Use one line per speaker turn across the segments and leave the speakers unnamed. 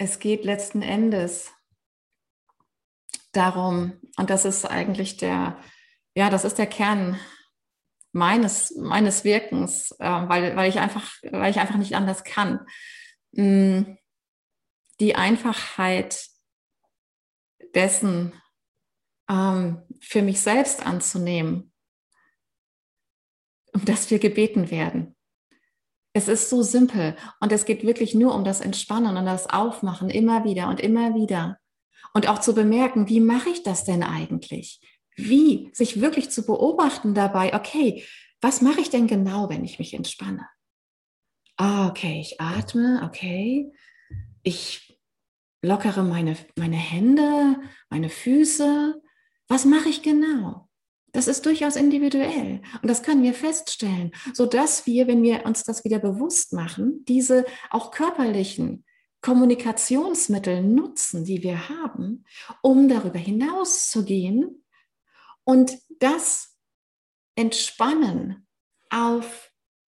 es geht letzten Endes darum, und das ist eigentlich der, ja, das ist der Kern meines, meines Wirkens, äh, weil, weil, ich einfach, weil ich einfach nicht anders kann. Mm, die Einfachheit dessen ähm, für mich selbst anzunehmen, um das wir gebeten werden. Es ist so simpel und es geht wirklich nur um das Entspannen und das Aufmachen immer wieder und immer wieder. Und auch zu bemerken, wie mache ich das denn eigentlich? Wie? Sich wirklich zu beobachten dabei, okay, was mache ich denn genau, wenn ich mich entspanne? Ah, okay, ich atme, okay. Ich lockere meine, meine Hände, meine Füße. Was mache ich genau? Das ist durchaus individuell und das können wir feststellen, so dass wir, wenn wir uns das wieder bewusst machen, diese auch körperlichen Kommunikationsmittel nutzen, die wir haben, um darüber hinaus zu gehen und das Entspannen auf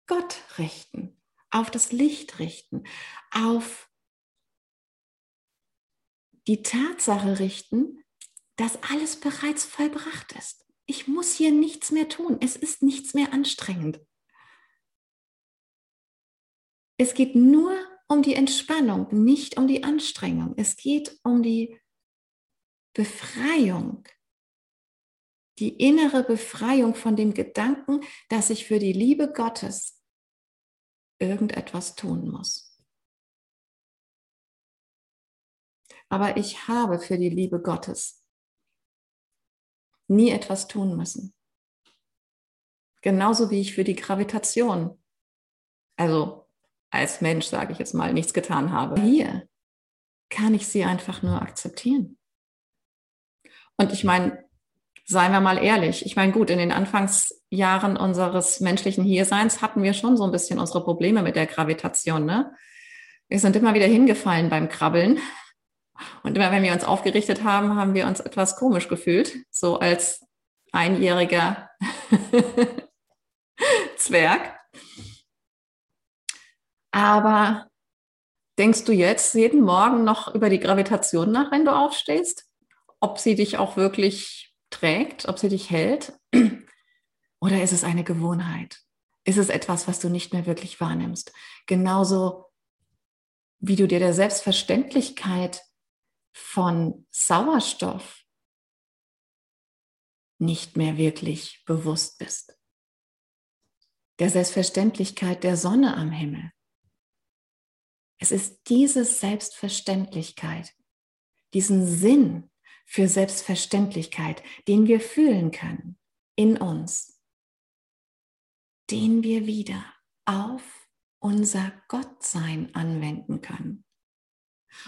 Gott richten, auf das Licht richten, auf die Tatsache richten, dass alles bereits vollbracht ist. Ich muss hier nichts mehr tun. Es ist nichts mehr anstrengend. Es geht nur um die Entspannung, nicht um die Anstrengung. Es geht um die Befreiung, die innere Befreiung von dem Gedanken, dass ich für die Liebe Gottes irgendetwas tun muss. Aber ich habe für die Liebe Gottes nie etwas tun müssen. Genauso wie ich für die Gravitation, also als Mensch, sage ich jetzt mal, nichts getan habe. Hier kann ich sie einfach nur akzeptieren. Und ich meine, seien wir mal ehrlich, ich meine, gut, in den Anfangsjahren unseres menschlichen Hierseins hatten wir schon so ein bisschen unsere Probleme mit der Gravitation. Ne? Wir sind immer wieder hingefallen beim Krabbeln und immer wenn wir uns aufgerichtet haben, haben wir uns etwas komisch gefühlt, so als einjähriger Zwerg. Aber denkst du jetzt jeden Morgen noch über die Gravitation nach, wenn du aufstehst? Ob sie dich auch wirklich trägt, ob sie dich hält? Oder ist es eine Gewohnheit? Ist es etwas, was du nicht mehr wirklich wahrnimmst? Genauso wie du dir der Selbstverständlichkeit von Sauerstoff nicht mehr wirklich bewusst bist. Der Selbstverständlichkeit der Sonne am Himmel. Es ist diese Selbstverständlichkeit, diesen Sinn für Selbstverständlichkeit, den wir fühlen können in uns, den wir wieder auf unser Gottsein anwenden können.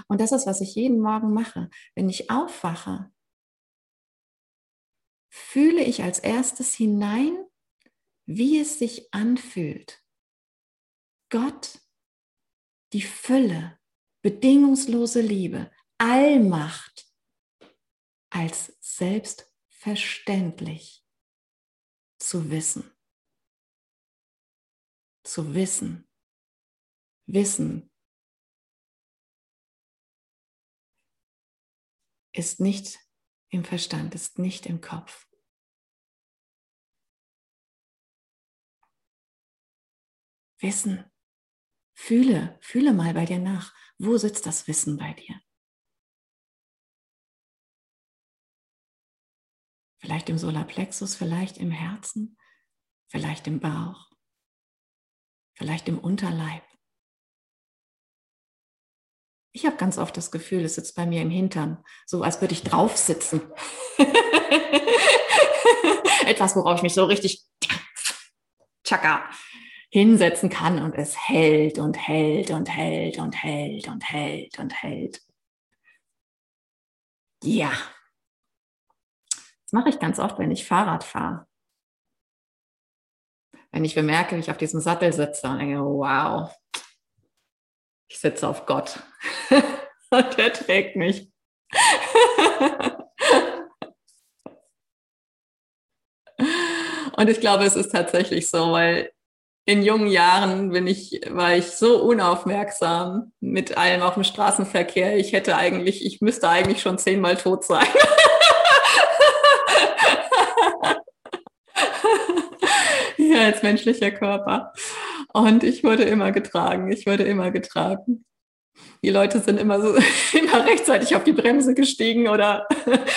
Und das ist, was ich jeden Morgen mache. Wenn ich aufwache, fühle ich als erstes hinein, wie es sich anfühlt. Gott, die Fülle, bedingungslose Liebe, Allmacht als selbstverständlich zu wissen. Zu wissen. Wissen ist nicht im Verstand, ist nicht im Kopf. Wissen. Fühle, fühle mal bei dir nach. Wo sitzt das Wissen bei dir? Vielleicht im Solarplexus, vielleicht im Herzen, vielleicht im Bauch, vielleicht im Unterleib. Ich habe ganz oft das Gefühl, es sitzt bei mir im Hintern, so als würde ich drauf sitzen. Etwas, worauf ich mich so richtig tschakka hinsetzen kann und es hält und hält und hält und hält und hält und hält. Ja. Das mache ich ganz oft, wenn ich Fahrrad fahre. Wenn ich bemerke, wie ich auf diesem Sattel sitze und denke, wow, ich sitze auf Gott und er trägt mich. und ich glaube, es ist tatsächlich so, weil in jungen Jahren bin ich, war ich so unaufmerksam mit allem auf dem Straßenverkehr. Ich hätte eigentlich, ich müsste eigentlich schon zehnmal tot sein. ja, als menschlicher Körper. Und ich wurde immer getragen. Ich wurde immer getragen. Die Leute sind immer so immer rechtzeitig auf die Bremse gestiegen oder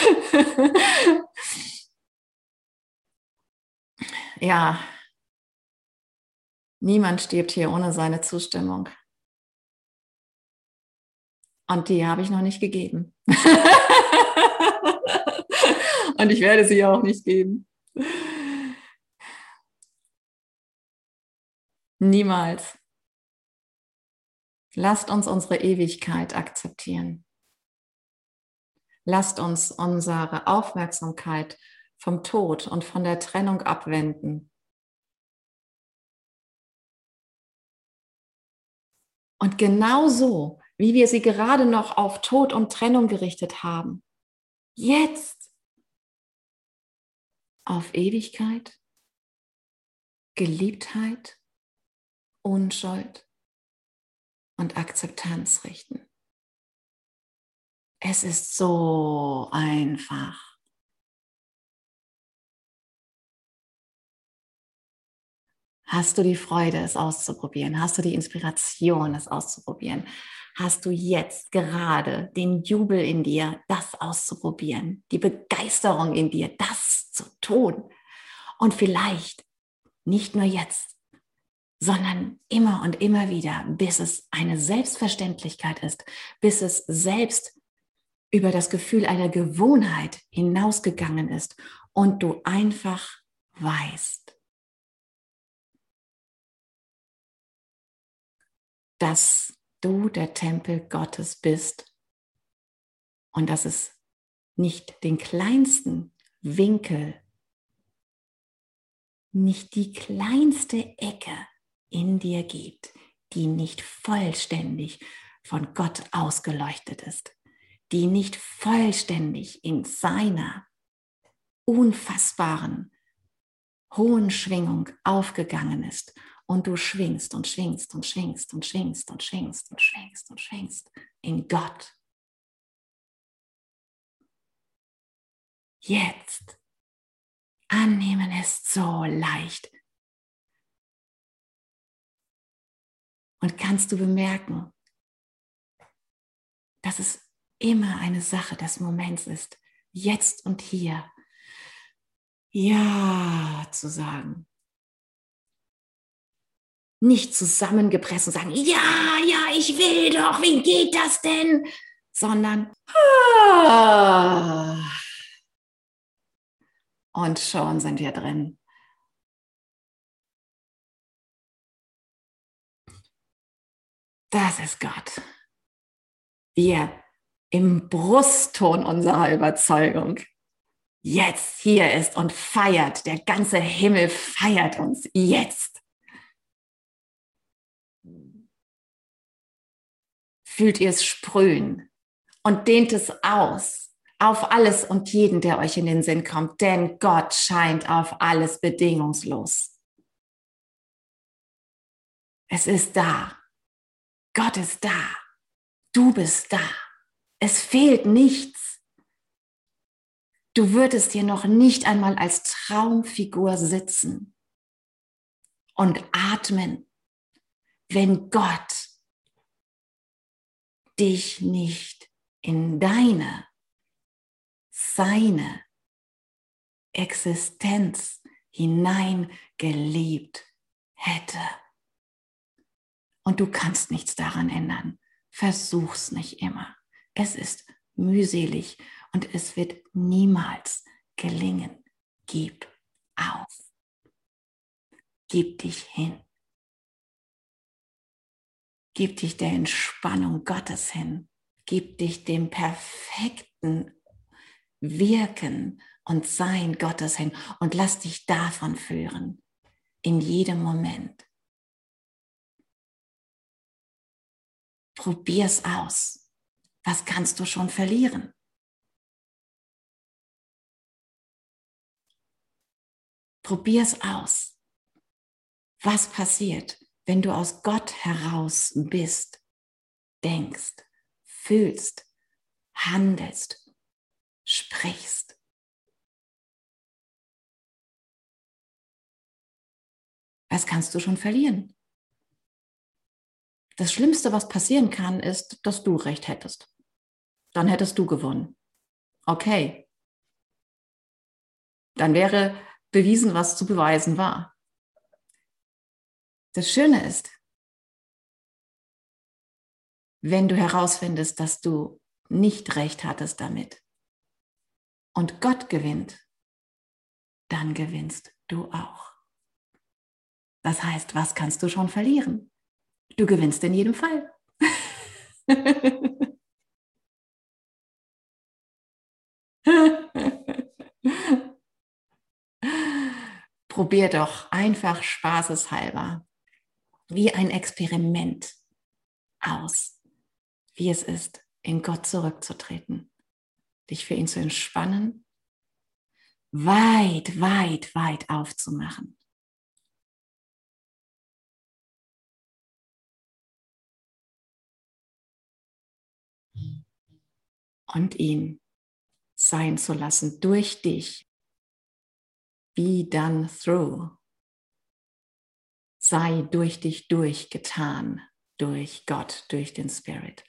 ja, Niemand stirbt hier ohne seine Zustimmung. Und die habe ich noch nicht gegeben. Und ich werde sie auch nicht geben. Niemals. Lasst uns unsere Ewigkeit akzeptieren. Lasst uns unsere Aufmerksamkeit vom Tod und von der Trennung abwenden. Und genauso, wie wir sie gerade noch auf Tod und Trennung gerichtet haben, jetzt. Auf Ewigkeit, Geliebtheit, Unschuld und Akzeptanz richten. Es ist so einfach. Hast du die Freude, es auszuprobieren? Hast du die Inspiration, es auszuprobieren? Hast du jetzt gerade den Jubel in dir, das auszuprobieren? Die Begeisterung in dir, das zu tun? Und vielleicht nicht nur jetzt, sondern immer und immer wieder, bis es eine Selbstverständlichkeit ist, bis es selbst über das Gefühl einer Gewohnheit hinausgegangen ist und du einfach weißt, dass du der Tempel Gottes bist und dass es nicht den kleinsten Winkel, nicht die kleinste Ecke in dir gibt, die nicht vollständig von Gott ausgeleuchtet ist, die nicht vollständig in seiner unfassbaren hohen Schwingung aufgegangen ist und du schwingst und schwingst und schwingst und schwingst und schwingst und schwingst und schwingst in Gott. Jetzt annehmen ist so leicht. Und kannst du bemerken, dass es immer eine Sache des Moments ist, jetzt und hier Ja zu sagen nicht zusammengepresst und sagen, ja, ja, ich will doch, wie geht das denn? Sondern, ah, und schon sind wir drin. Das ist Gott. Wir im Brustton unserer Überzeugung jetzt hier ist und feiert. Der ganze Himmel feiert uns jetzt. fühlt ihr es sprühen und dehnt es aus auf alles und jeden, der euch in den Sinn kommt, denn Gott scheint auf alles bedingungslos. Es ist da. Gott ist da. Du bist da. Es fehlt nichts. Du würdest hier noch nicht einmal als Traumfigur sitzen und atmen, wenn Gott dich nicht in deine, seine Existenz hineingeliebt hätte. Und du kannst nichts daran ändern. Versuch's nicht immer. Es ist mühselig und es wird niemals gelingen. Gib auf. Gib dich hin. Gib dich der Entspannung Gottes hin. Gib dich dem perfekten Wirken und Sein Gottes hin und lass dich davon führen. In jedem Moment. Probier's aus. Was kannst du schon verlieren? Probier's aus. was passiert, wenn du aus Gott heraus bist, denkst, fühlst, handelst, sprichst. Was kannst du schon verlieren? Das Schlimmste, was passieren kann, ist, dass du recht hättest. Dann hättest du gewonnen. Okay. Dann wäre bewiesen, was zu beweisen war. Das Schöne ist, wenn du herausfindest, dass du nicht recht hattest damit und Gott gewinnt, dann gewinnst du auch. Das heißt, was kannst du schon verlieren? Du gewinnst in jedem Fall. Probier doch einfach spaßeshalber wie ein Experiment aus, wie es ist, in Gott zurückzutreten, dich für ihn zu entspannen, weit, weit, weit aufzumachen. Und ihn sein zu lassen durch dich. Be done through sei durch dich durchgetan, durch Gott, durch den Spirit.